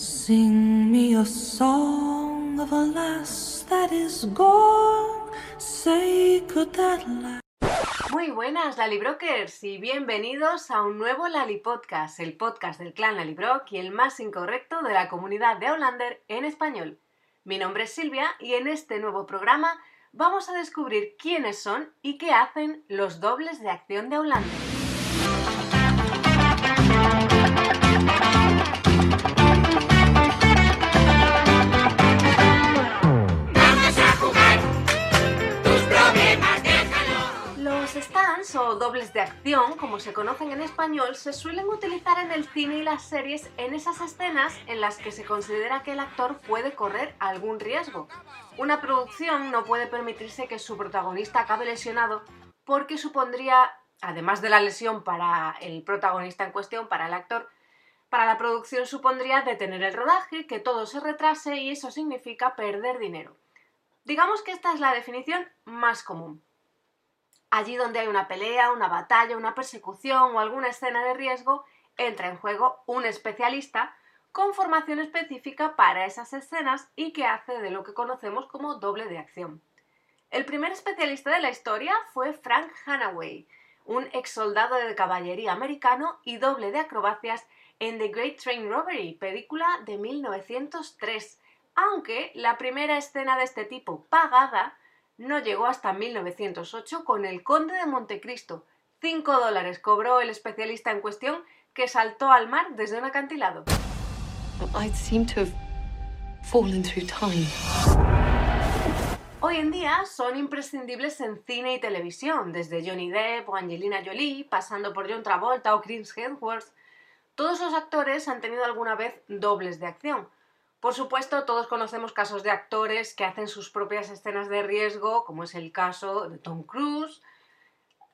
Sing me a song of a that is gone. Say, that last? Muy buenas, Lalibrokers, y bienvenidos a un nuevo Lali Podcast, el podcast del clan Lalibrock y el más incorrecto de la comunidad de Outlander en español. Mi nombre es Silvia y en este nuevo programa vamos a descubrir quiénes son y qué hacen los dobles de acción de Outlander. O dobles de acción, como se conocen en español, se suelen utilizar en el cine y las series en esas escenas en las que se considera que el actor puede correr algún riesgo. Una producción no puede permitirse que su protagonista acabe lesionado porque supondría, además de la lesión para el protagonista en cuestión, para el actor, para la producción supondría detener el rodaje, que todo se retrase y eso significa perder dinero. Digamos que esta es la definición más común. Allí donde hay una pelea, una batalla, una persecución o alguna escena de riesgo, entra en juego un especialista con formación específica para esas escenas y que hace de lo que conocemos como doble de acción. El primer especialista de la historia fue Frank Hanaway, un ex soldado de caballería americano y doble de acrobacias en The Great Train Robbery, película de 1903, aunque la primera escena de este tipo pagada no llegó hasta 1908 con El Conde de Montecristo. Cinco dólares cobró el especialista en cuestión que saltó al mar desde un acantilado. Hoy en día son imprescindibles en cine y televisión, desde Johnny Depp o Angelina Jolie, pasando por John Travolta o Chris Hemsworth. Todos los actores han tenido alguna vez dobles de acción, por supuesto, todos conocemos casos de actores que hacen sus propias escenas de riesgo, como es el caso de Tom Cruise.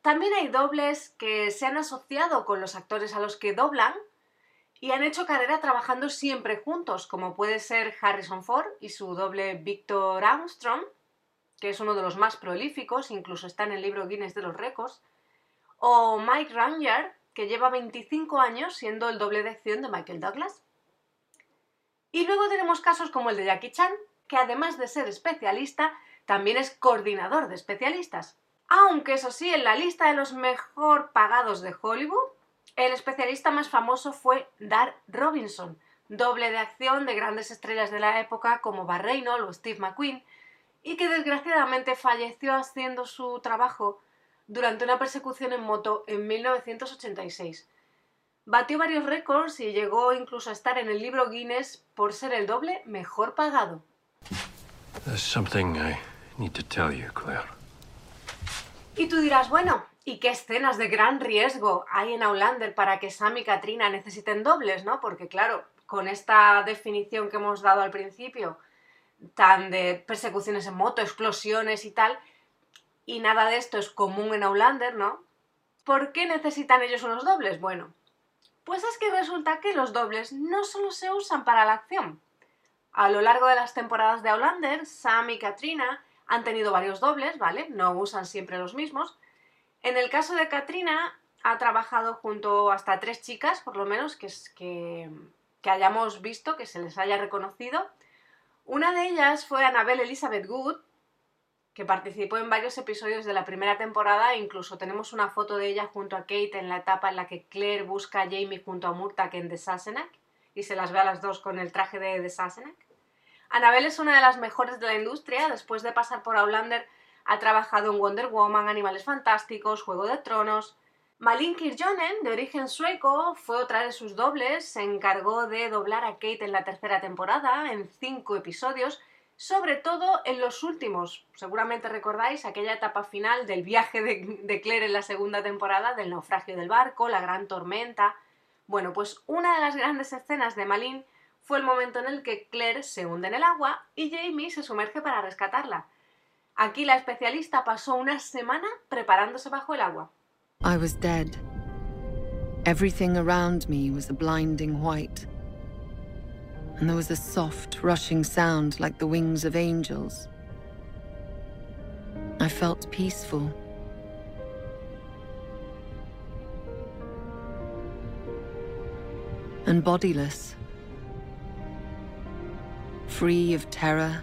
También hay dobles que se han asociado con los actores a los que doblan y han hecho carrera trabajando siempre juntos, como puede ser Harrison Ford y su doble Victor Armstrong, que es uno de los más prolíficos, incluso está en el libro Guinness de los récords, o Mike Ranger, que lleva 25 años siendo el doble de acción de Michael Douglas. Y luego tenemos casos como el de Jackie Chan, que además de ser especialista, también es coordinador de especialistas. Aunque eso sí, en la lista de los mejor pagados de Hollywood, el especialista más famoso fue Dar Robinson, doble de acción de grandes estrellas de la época como Bar Reynolds o Steve McQueen, y que desgraciadamente falleció haciendo su trabajo durante una persecución en moto en 1986. Batió varios récords y llegó incluso a estar en el libro Guinness por ser el doble mejor pagado. Y tú dirás, bueno, ¿y qué escenas de gran riesgo hay en Outlander para que Sam y Katrina necesiten dobles, no? Porque claro, con esta definición que hemos dado al principio, tan de persecuciones en moto, explosiones y tal, y nada de esto es común en Outlander, ¿no? ¿Por qué necesitan ellos unos dobles? Bueno, pues es que resulta que los dobles no solo se usan para la acción. A lo largo de las temporadas de Outlander, Sam y Katrina han tenido varios dobles, ¿vale? No usan siempre los mismos. En el caso de Katrina, ha trabajado junto hasta tres chicas, por lo menos, que, que, que hayamos visto, que se les haya reconocido. Una de ellas fue Annabelle Elizabeth Good, que participó en varios episodios de la primera temporada, incluso tenemos una foto de ella junto a Kate en la etapa en la que Claire busca a Jamie junto a Murtagh en The Sassenach y se las ve a las dos con el traje de The Sassenach. Annabelle es una de las mejores de la industria, después de pasar por Outlander ha trabajado en Wonder Woman, Animales Fantásticos, Juego de Tronos. Malin Kirjonen, de origen sueco, fue otra de sus dobles, se encargó de doblar a Kate en la tercera temporada, en cinco episodios, sobre todo en los últimos. Seguramente recordáis aquella etapa final del viaje de, Claire en la segunda temporada, del naufragio del barco, la gran tormenta. Bueno, pues una de las grandes escenas de Malin fue el momento en el que Claire se hunde en el agua y Jamie se sumerge para rescatarla. Aquí la especialista pasó una semana preparándose bajo el agua. I was dead. Everything around me was a blinding white. And there was a soft, rushing sound like the wings of angels. I felt peaceful. And bodiless. free of terror,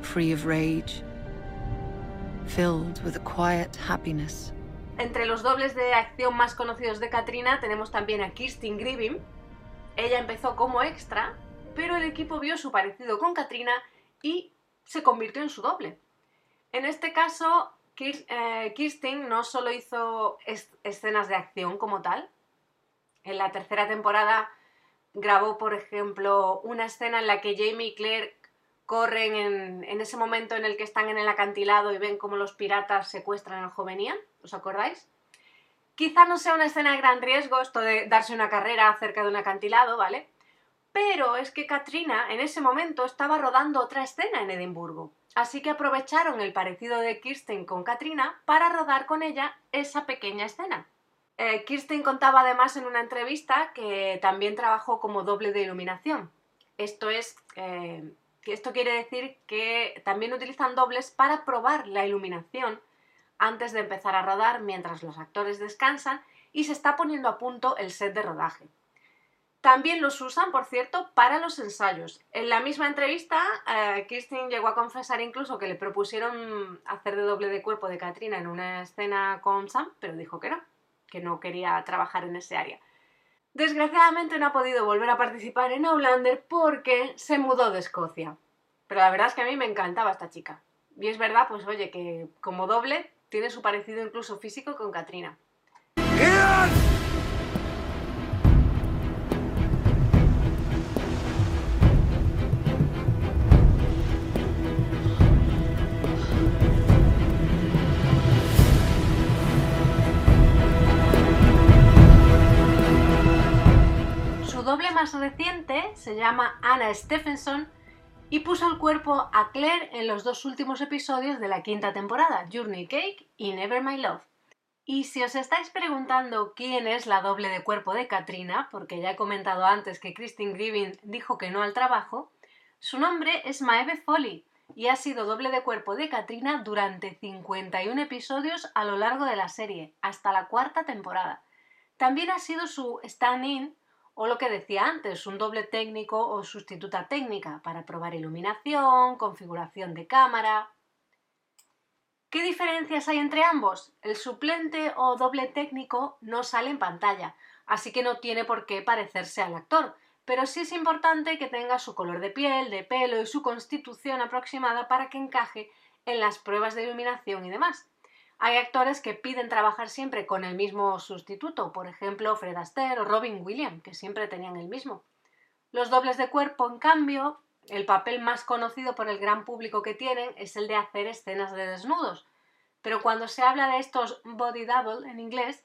free of rage, filled with a quiet happiness. Entre los dobles de acción más conocidos de Katrina tenemos también a Kirsten Griffin. Ella empezó como extra, pero el equipo vio su parecido con Katrina y se convirtió en su doble. En este caso, eh, Kirsten no solo hizo escenas de acción como tal, en la tercera temporada grabó, por ejemplo, una escena en la que Jamie y Claire corren en, ese momento en el que están en el acantilado y ven cómo los piratas secuestran al joven Ian, ¿os acordáis? Quizá no sea una escena de gran riesgo esto de darse una carrera cerca de un acantilado, ¿vale? Pero es que Katrina en ese momento estaba rodando otra escena en Edimburgo, así que aprovecharon el parecido de Kirsten con Katrina para rodar con ella esa pequeña escena. Eh, Kirsten contaba además en una entrevista que también trabajó como doble de iluminación. Esto es, eh, esto quiere decir que también utilizan dobles para probar la iluminación antes de empezar a rodar mientras los actores descansan y se está poniendo a punto el set de rodaje. También los usan, por cierto, para los ensayos. En la misma entrevista, eh, Kirsten llegó a confesar incluso que le propusieron hacer de doble de cuerpo de Katrina en una escena con Sam, pero dijo que no que no quería trabajar en ese área. Desgraciadamente no ha podido volver a participar en Outlander porque se mudó de Escocia. Pero la verdad es que a mí me encantaba esta chica. Y es verdad, pues oye, que como doble tiene su parecido incluso físico con Katrina. Doble más reciente se llama Anna Stephenson y puso el cuerpo a Claire en los dos últimos episodios de la quinta temporada, Journey Cake y Never My Love. Y si os estáis preguntando quién es la doble de cuerpo de Katrina, porque ya he comentado antes que Christine Grievin dijo que no al trabajo, su nombre es Maeve Foley y ha sido doble de cuerpo de Katrina durante 51 episodios a lo largo de la serie, hasta la cuarta temporada. También ha sido su stand-in o lo que decía antes, un doble técnico o sustituta técnica para probar iluminación, configuración de cámara. ¿Qué diferencias hay entre ambos? El suplente o doble técnico no sale en pantalla, así que no tiene por qué parecerse al actor, pero sí es importante que tenga su color de piel, de pelo y su constitución aproximada para que encaje en las pruebas de iluminación y demás. Hay actores que piden trabajar siempre con el mismo sustituto, por ejemplo Fred Astaire o Robin Williams, que siempre tenían el mismo. Los dobles de cuerpo, en cambio, el papel más conocido por el gran público que tienen es el de hacer escenas de desnudos. Pero cuando se habla de estos body double en inglés,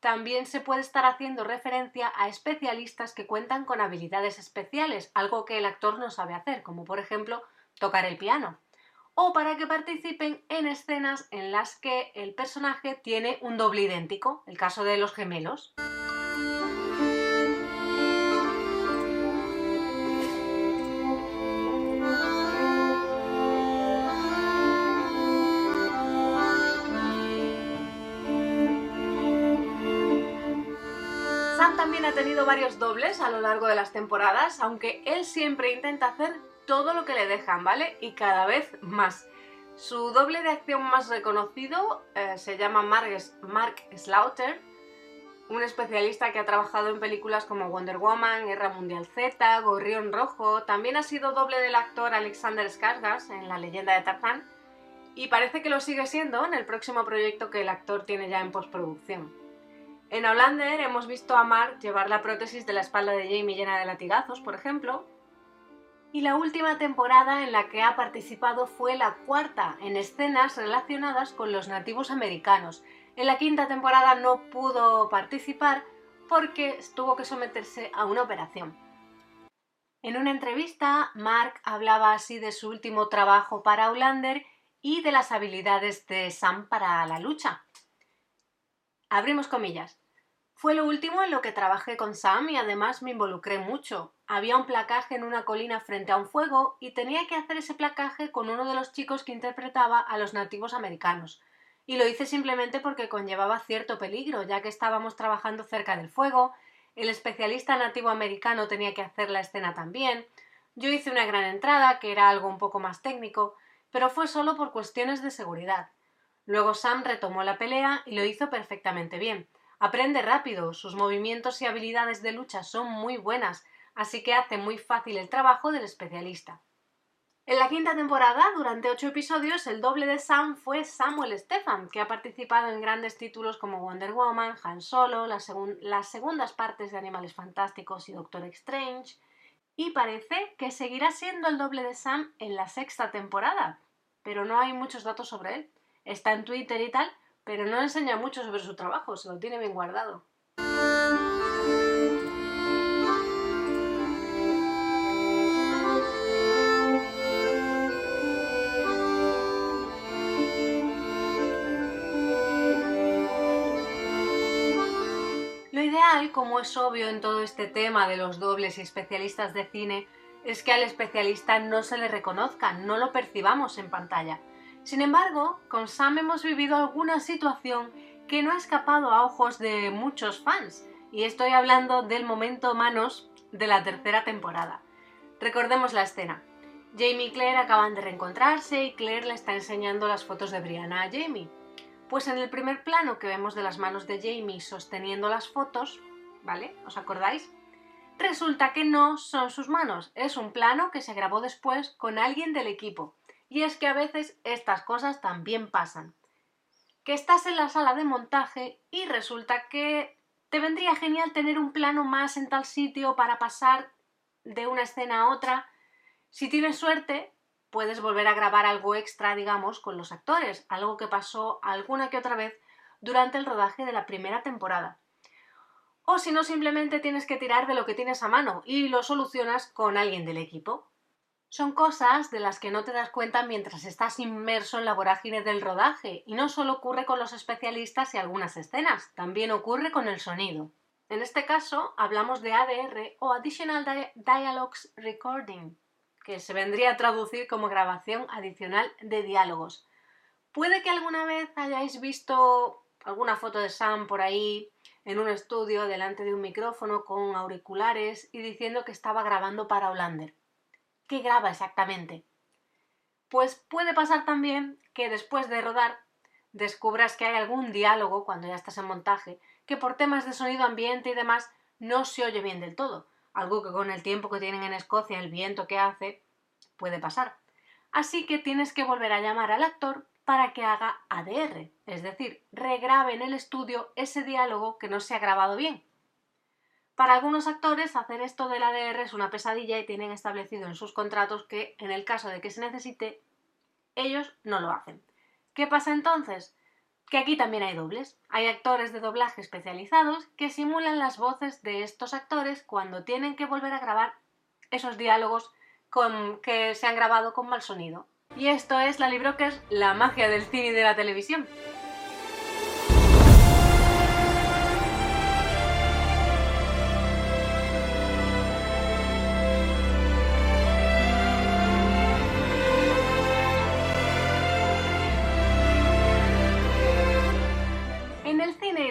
también se puede estar haciendo referencia a especialistas que cuentan con habilidades especiales, algo que el actor no sabe hacer, como por ejemplo tocar el piano o para que participen en escenas en las que el personaje tiene un doble idéntico, el caso de los gemelos. Sam también ha tenido varios dobles a lo largo de las temporadas, aunque él siempre intenta hacer todo lo que le dejan, ¿vale? Y cada vez más. Su doble de acción más reconocido eh, se llama Mark, Slaughter, un especialista que ha trabajado en películas como Wonder Woman, Guerra Mundial Z, Gorrión Rojo. También ha sido doble del actor Alexander Skarsgård en La leyenda de Tarzán y parece que lo sigue siendo en el próximo proyecto que el actor tiene ya en postproducción. En Outlander hemos visto a Mark llevar la prótesis de la espalda de Jamie llena de latigazos, por ejemplo, y la última temporada en la que ha participado fue la cuarta en escenas relacionadas con los nativos americanos. En la quinta temporada no pudo participar porque tuvo que someterse a una operación. En una entrevista, Mark hablaba así de su último trabajo para Outlander y de las habilidades de Sam para la lucha. Abrimos comillas. Fue lo último en lo que trabajé con Sam y además me involucré mucho. Había un placaje en una colina frente a un fuego y tenía que hacer ese placaje con uno de los chicos que interpretaba a los nativos americanos. Y lo hice simplemente porque conllevaba cierto peligro, ya que estábamos trabajando cerca del fuego, el especialista nativo americano tenía que hacer la escena también, Yo hice una gran entrada, que era algo un poco más técnico, pero fue solo por cuestiones de seguridad. Luego Sam retomó la pelea y lo hizo perfectamente bien. Aprende rápido, sus movimientos y habilidades de lucha son muy buenas, así que hace muy fácil el trabajo del especialista. En la quinta temporada, durante ocho episodios, el doble de Sam fue Samuel Stefan, que ha participado en grandes títulos como Wonder Woman, Han Solo, las, las segundas partes de Animales Fantásticos y Doctor Strange, y parece que seguirá siendo el doble de Sam en la sexta temporada, pero no hay muchos datos sobre él. Está en Twitter y tal, pero no enseña mucho sobre su trabajo, se lo tiene bien guardado. Ideal, como es obvio en todo este tema de los dobles y especialistas de cine, es que al especialista no se le reconozca, no lo percibamos en pantalla. Sin embargo, con Sam hemos vivido alguna situación que no ha escapado a ojos de muchos fans, y estoy hablando del momento manos de la tercera temporada. Recordemos la escena. Jamie y Claire acaban de reencontrarse y Claire le está enseñando las fotos de Brianna a Jamie. Pues en el primer plano que vemos de las manos de Jamie sosteniendo las fotos, ¿vale? ¿Os acordáis? Resulta que no son sus manos, es un plano que se grabó después con alguien del equipo. Y es que a veces estas cosas también pasan. Que estás en la sala de montaje y resulta que te vendría genial tener un plano más en tal sitio para pasar de una escena a otra. Si tienes suerte, puedes volver a grabar algo extra, digamos, con los actores, algo que pasó alguna que otra vez durante el rodaje de la primera temporada. O si no, simplemente tienes que tirar de lo que tienes a mano y lo solucionas con alguien del equipo. Son cosas de las que no te das cuenta mientras estás inmerso en la vorágine del rodaje, y no solo ocurre con los especialistas y algunas escenas, también ocurre con el sonido. En este caso, hablamos de ADR o Additional Dialogues Recording, que se vendría a traducir como grabación adicional de diálogos. Puede que alguna vez hayáis visto alguna foto de Sam por ahí en un estudio delante de un micrófono con auriculares y diciendo que estaba grabando para Hollander. ¿Qué graba exactamente? Pues puede pasar también que después de rodar descubras que hay algún diálogo cuando ya estás en montaje que por temas de sonido ambiente y demás no se oye bien del todo, algo que con el tiempo que tienen en Escocia, el viento que hace, puede pasar. Así que tienes que volver a llamar al actor para que haga ADR, es decir, regrabe en el estudio ese diálogo que no se ha grabado bien. Para algunos actores, hacer esto del ADR es una pesadilla y tienen establecido en sus contratos que, en el caso de que se necesite, ellos no lo hacen. ¿Qué pasa entonces? Que aquí también hay dobles. Hay actores de doblaje especializados que simulan las voces de estos actores cuando tienen que volver a grabar esos diálogos con, que se han grabado con mal sonido. Y esto es la Librokers, la magia del cine y de la televisión.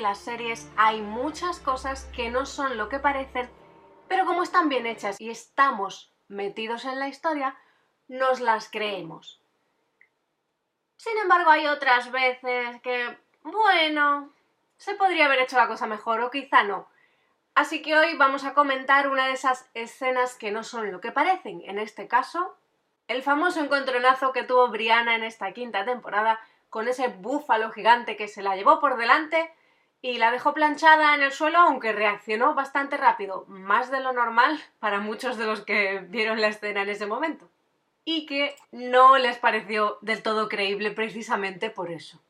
Las series hay muchas cosas que no son lo que parecen, pero como están bien hechas y estamos metidos en la historia, nos las creemos. Sin embargo, hay otras veces que, bueno, se podría haber hecho la cosa mejor o quizá no. Así que hoy vamos a comentar una de esas escenas que no son lo que parecen. En este caso, el famoso encontronazo que tuvo Brianna en esta quinta temporada con ese búfalo gigante que se la llevó por delante y la dejó planchada en el suelo, aunque reaccionó bastante rápido, más de lo normal para muchos de los que vieron la escena en ese momento, y que no les pareció del todo creíble precisamente por eso.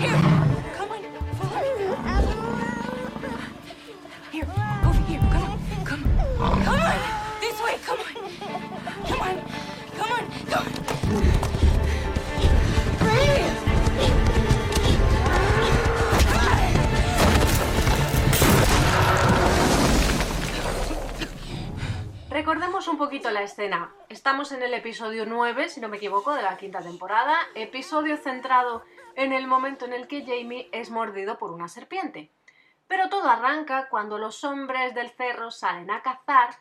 Here. Recordemos un poquito la escena. Estamos en el episodio 9, si no me equivoco, de la quinta temporada, episodio centrado en el momento en el que Jamie es mordido por una serpiente. Pero todo arranca cuando los hombres del cerro salen a cazar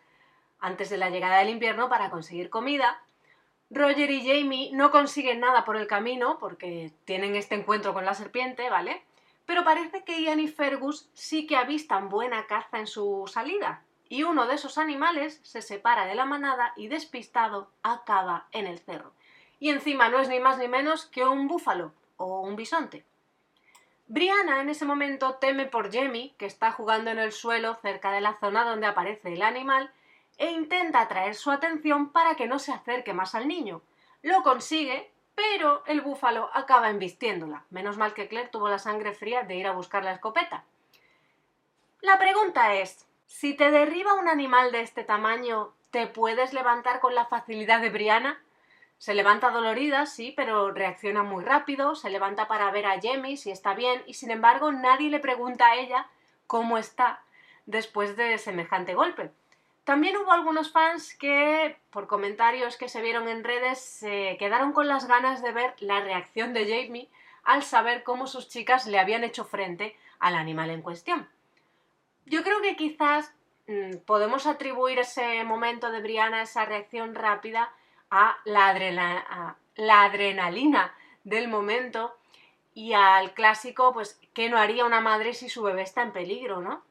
antes de la llegada del invierno para conseguir comida. Roger y Jamie no consiguen nada por el camino porque tienen este encuentro con la serpiente, ¿vale? Pero parece que Ian y Fergus sí que avistan buena caza en su salida y uno de esos animales se separa de la manada y despistado acaba en el cerro. Y encima no es ni más ni menos que un búfalo o un bisonte. Brianna en ese momento teme por Jamie, que está jugando en el suelo cerca de la zona donde aparece el animal, e intenta atraer su atención para que no se acerque más al niño. Lo consigue, pero el búfalo acaba embistiéndola. Menos mal que Claire tuvo la sangre fría de ir a buscar la escopeta. La pregunta es, si te derriba un animal de este tamaño, ¿te puedes levantar con la facilidad de Brianna? Se levanta dolorida, sí, pero reacciona muy rápido, se levanta para ver a Jamie si está bien y sin embargo nadie le pregunta a ella cómo está después de semejante golpe. También hubo algunos fans que, por comentarios que se vieron en redes, se quedaron con las ganas de ver la reacción de Jamie al saber cómo sus chicas le habían hecho frente al animal en cuestión. Yo creo que quizás mm, podemos atribuir ese momento de Brianna, esa reacción rápida, a la, la adrenalina del momento y al clásico, pues, ¿qué no haría una madre si su bebé está en peligro, no?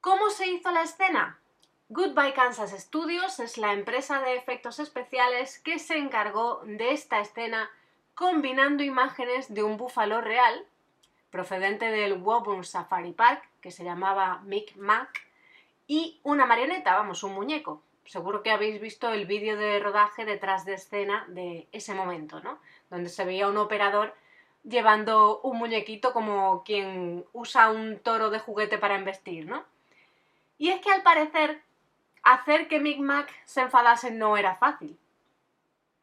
¿Cómo se hizo la escena? Goodbye Kansas Studios es la empresa de efectos especiales que se encargó de esta escena combinando imágenes de un búfalo real, procedente del Woburn Safari Park, que se llamaba Mick Mac, y una marioneta, vamos, un muñeco, seguro que habéis visto el vídeo de rodaje detrás de escena de ese momento, ¿no? Donde se veía un operador llevando un muñequito como quien usa un toro de juguete para embestir, ¿no? Y es que al parecer hacer que Mick Mac se enfadase no era fácil.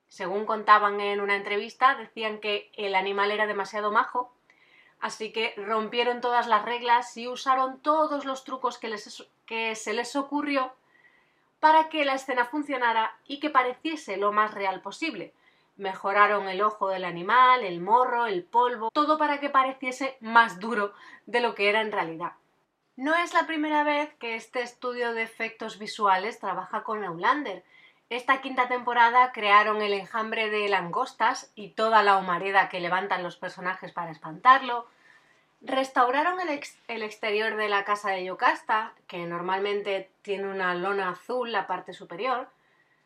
Según contaban en una entrevista, decían que el animal era demasiado majo, así que rompieron todas las reglas y usaron todos los trucos que, se les ocurrió para que la escena funcionara y que pareciese lo más real posible. Mejoraron el ojo del animal, el morro, el polvo, todo para que pareciese más duro de lo que era en realidad. No es la primera vez que este estudio de efectos visuales trabaja con Eulander. Esta quinta temporada crearon el enjambre de langostas y toda la humareda que levantan los personajes para espantarlo, Restauraron el, exterior de la casa de Yocasta, que normalmente tiene una lona azul la parte superior.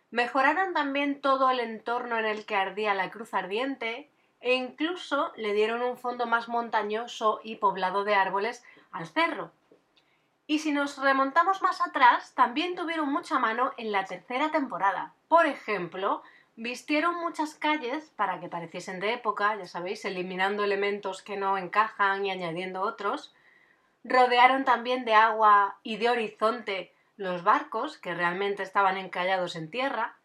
Mejoraron también todo el entorno en el que ardía la cruz ardiente e incluso le dieron un fondo más montañoso y poblado de árboles al cerro. Y si nos remontamos más atrás, también tuvieron mucha mano en la tercera temporada. Por ejemplo, Vistieron muchas calles para que pareciesen de época, ya sabéis, eliminando elementos que no encajan y añadiendo otros. Rodearon también de agua y de horizonte los barcos, que realmente estaban encallados en tierra.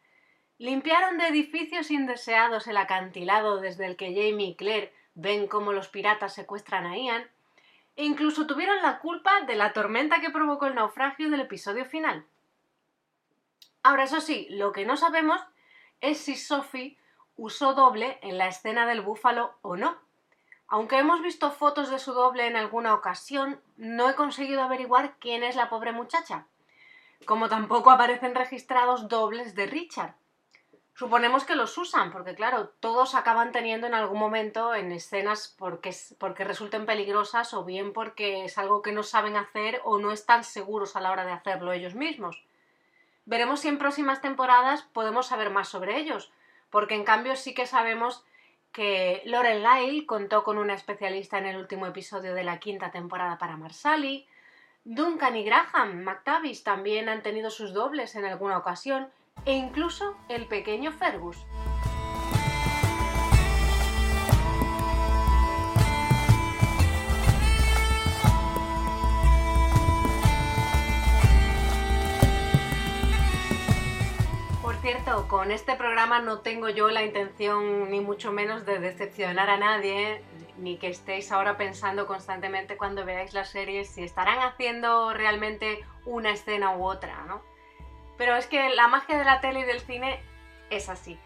Limpiaron de edificios indeseados el acantilado desde el que Jamie y Claire ven cómo los piratas secuestran a Ian. Incluso tuvieron la culpa de la tormenta que provocó el naufragio del episodio final. Ahora, eso sí, lo que no sabemos es si Sophie usó doble en la escena del búfalo o no. Aunque hemos visto fotos de su doble en alguna ocasión, no he conseguido averiguar quién es la pobre muchacha, como tampoco aparecen registrados dobles de Richard. Suponemos que los usan, porque claro, todos acaban teniendo en algún momento en escenas porque, porque resulten peligrosas o bien porque es algo que no saben hacer o no están seguros a la hora de hacerlo ellos mismos. Veremos si en próximas temporadas podemos saber más sobre ellos, porque en cambio sí que sabemos que Lauren Lyle contó con una especialista en el último episodio de la quinta temporada para Marsali. Duncan y Graham McTavish también han tenido sus dobles en alguna ocasión, e incluso el pequeño Fergus. cierto, con este programa no tengo yo la intención ni mucho menos de decepcionar a nadie, ni que estéis ahora pensando constantemente cuando veáis las series si estarán haciendo realmente una escena u otra, ¿no? Pero es que la magia de la tele y del cine es así.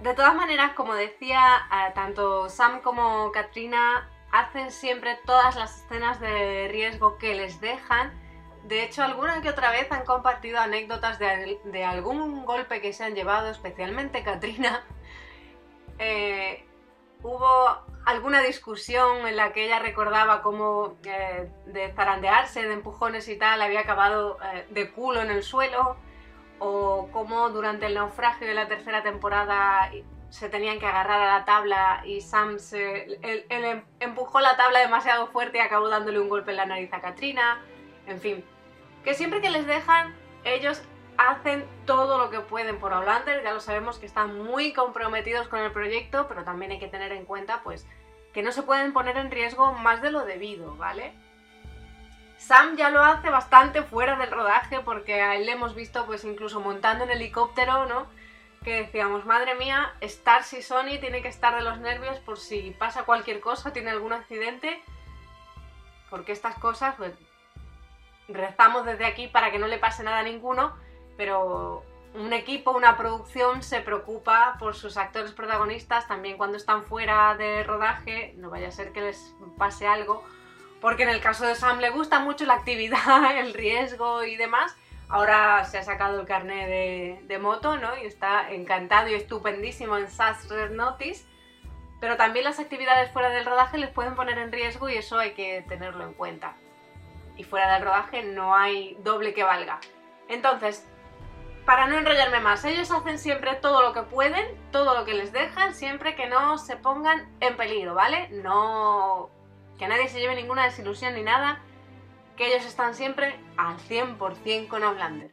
De todas maneras, como decía, eh, tanto Sam como Katrina hacen siempre todas las escenas de riesgo que les dejan. De hecho, alguna que otra vez han compartido anécdotas de, algún golpe que se han llevado, especialmente Katrina. Eh, hubo alguna discusión en la que ella recordaba cómo eh, de zarandearse, de empujones y tal, había acabado de culo en el suelo o cómo durante el naufragio de la tercera temporada se tenían que agarrar a la tabla y Sam se, em, empujó la tabla demasiado fuerte y acabó dándole un golpe en la nariz a Katrina. En fin, que siempre que les dejan, ellos hacen todo lo que pueden por Outlander. Ya lo sabemos que están muy comprometidos con el proyecto, pero también hay que tener en cuenta pues que no se pueden poner en riesgo más de lo debido, ¿vale? Sam ya lo hace bastante fuera del rodaje porque a él le hemos visto pues incluso montando en helicóptero, ¿no? Que decíamos, madre mía, Starcy y Sony tiene que estar de los nervios por si pasa cualquier cosa, tiene algún accidente. Porque estas cosas, pues, rezamos desde aquí para que no le pase nada a ninguno, pero un equipo, una producción se preocupa por sus actores protagonistas también cuando están fuera de rodaje, no vaya a ser que les pase algo porque en el caso de Sam le gusta mucho la actividad, el riesgo y demás. Ahora se ha sacado el carnet de, moto, ¿no? Y está encantado y estupendísimo en SAS Red Notice. Pero también las actividades fuera del rodaje les pueden poner en riesgo y eso hay que tenerlo en cuenta. Y fuera del rodaje no hay doble que valga. Entonces, para no enrollarme más, ellos hacen siempre todo lo que pueden, todo lo que les dejan, siempre que no se pongan en peligro, ¿vale? No que nadie se lleve ninguna desilusión ni nada, que ellos están siempre al 100% con Outlander.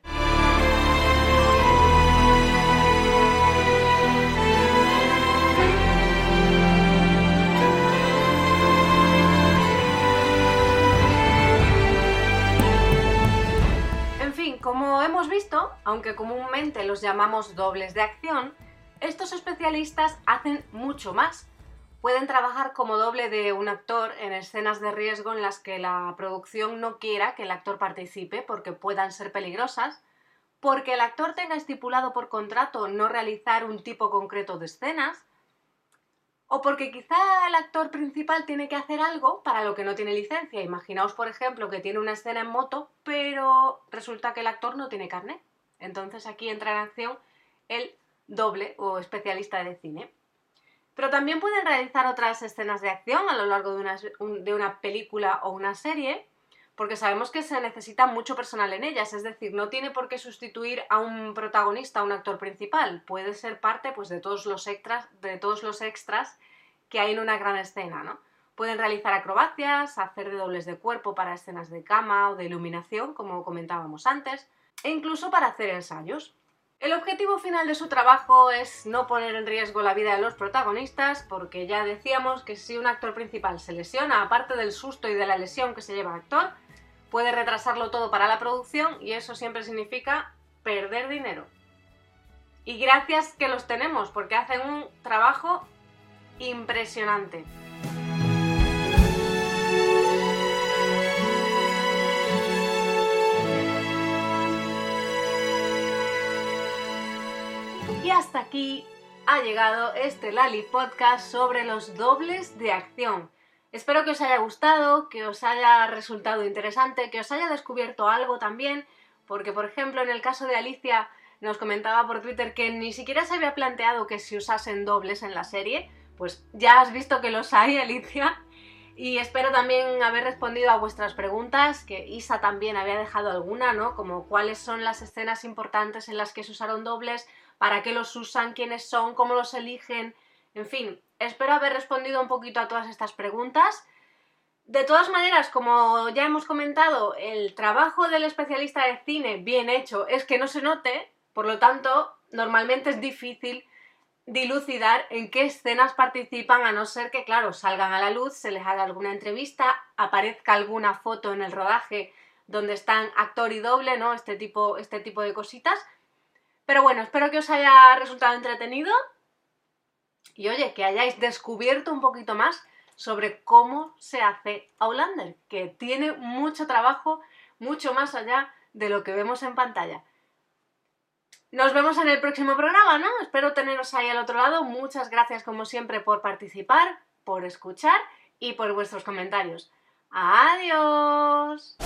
En fin, como hemos visto, aunque comúnmente los llamamos dobles de acción, estos especialistas hacen mucho más pueden trabajar como doble de un actor en escenas de riesgo en las que la producción no quiera que el actor participe porque puedan ser peligrosas, porque el actor tenga estipulado por contrato no realizar un tipo concreto de escenas, o porque quizá el actor principal tiene que hacer algo para lo que no tiene licencia. Imaginaos, por ejemplo, que tiene una escena en moto, pero resulta que el actor no tiene carnet. Entonces aquí entra en acción el doble o especialista de cine. Pero también pueden realizar otras escenas de acción a lo largo de una, película o una serie, porque sabemos que se necesita mucho personal en ellas, es decir, no tiene por qué sustituir a un protagonista, a un actor principal, puede ser parte pues, de, todos los extras, de todos los extras que hay en una gran escena, ¿no? Pueden realizar acrobacias, hacer de dobles de cuerpo para escenas de cama o de iluminación, como comentábamos antes, e incluso para hacer ensayos. El objetivo final de su trabajo es no poner en riesgo la vida de los protagonistas, porque ya decíamos que si un actor principal se lesiona, aparte del susto y de la lesión que se lleva el actor, puede retrasarlo todo para la producción y eso siempre significa perder dinero. Y gracias que los tenemos, porque hacen un trabajo impresionante. Y hasta aquí ha llegado este Lali Podcast sobre los dobles de acción. Espero que os haya gustado, que os haya resultado interesante, que os haya descubierto algo también, porque por ejemplo en el caso de Alicia nos comentaba por Twitter que ni siquiera se había planteado que se usasen dobles en la serie, pues ya has visto que los hay, Alicia. Y espero también haber respondido a vuestras preguntas, que Isa también había dejado alguna, ¿no? Como cuáles son las escenas importantes en las que se usaron dobles para qué los usan, quiénes son, cómo los eligen, en fin, espero haber respondido un poquito a todas estas preguntas. De todas maneras, como ya hemos comentado, el trabajo del especialista de cine bien hecho es que no se note, por lo tanto, normalmente es difícil dilucidar en qué escenas participan, a no ser que, claro, salgan a la luz, se les haga alguna entrevista, aparezca alguna foto en el rodaje donde están actor y doble, ¿no? Este tipo, este tipo de cositas. Pero bueno, espero que os haya resultado entretenido y oye, que hayáis descubierto un poquito más sobre cómo se hace Outlander, que tiene mucho trabajo, mucho más allá de lo que vemos en pantalla. Nos vemos en el próximo programa, ¿no? Espero teneros ahí al otro lado. Muchas gracias como siempre por participar, por escuchar y por vuestros comentarios. Adiós.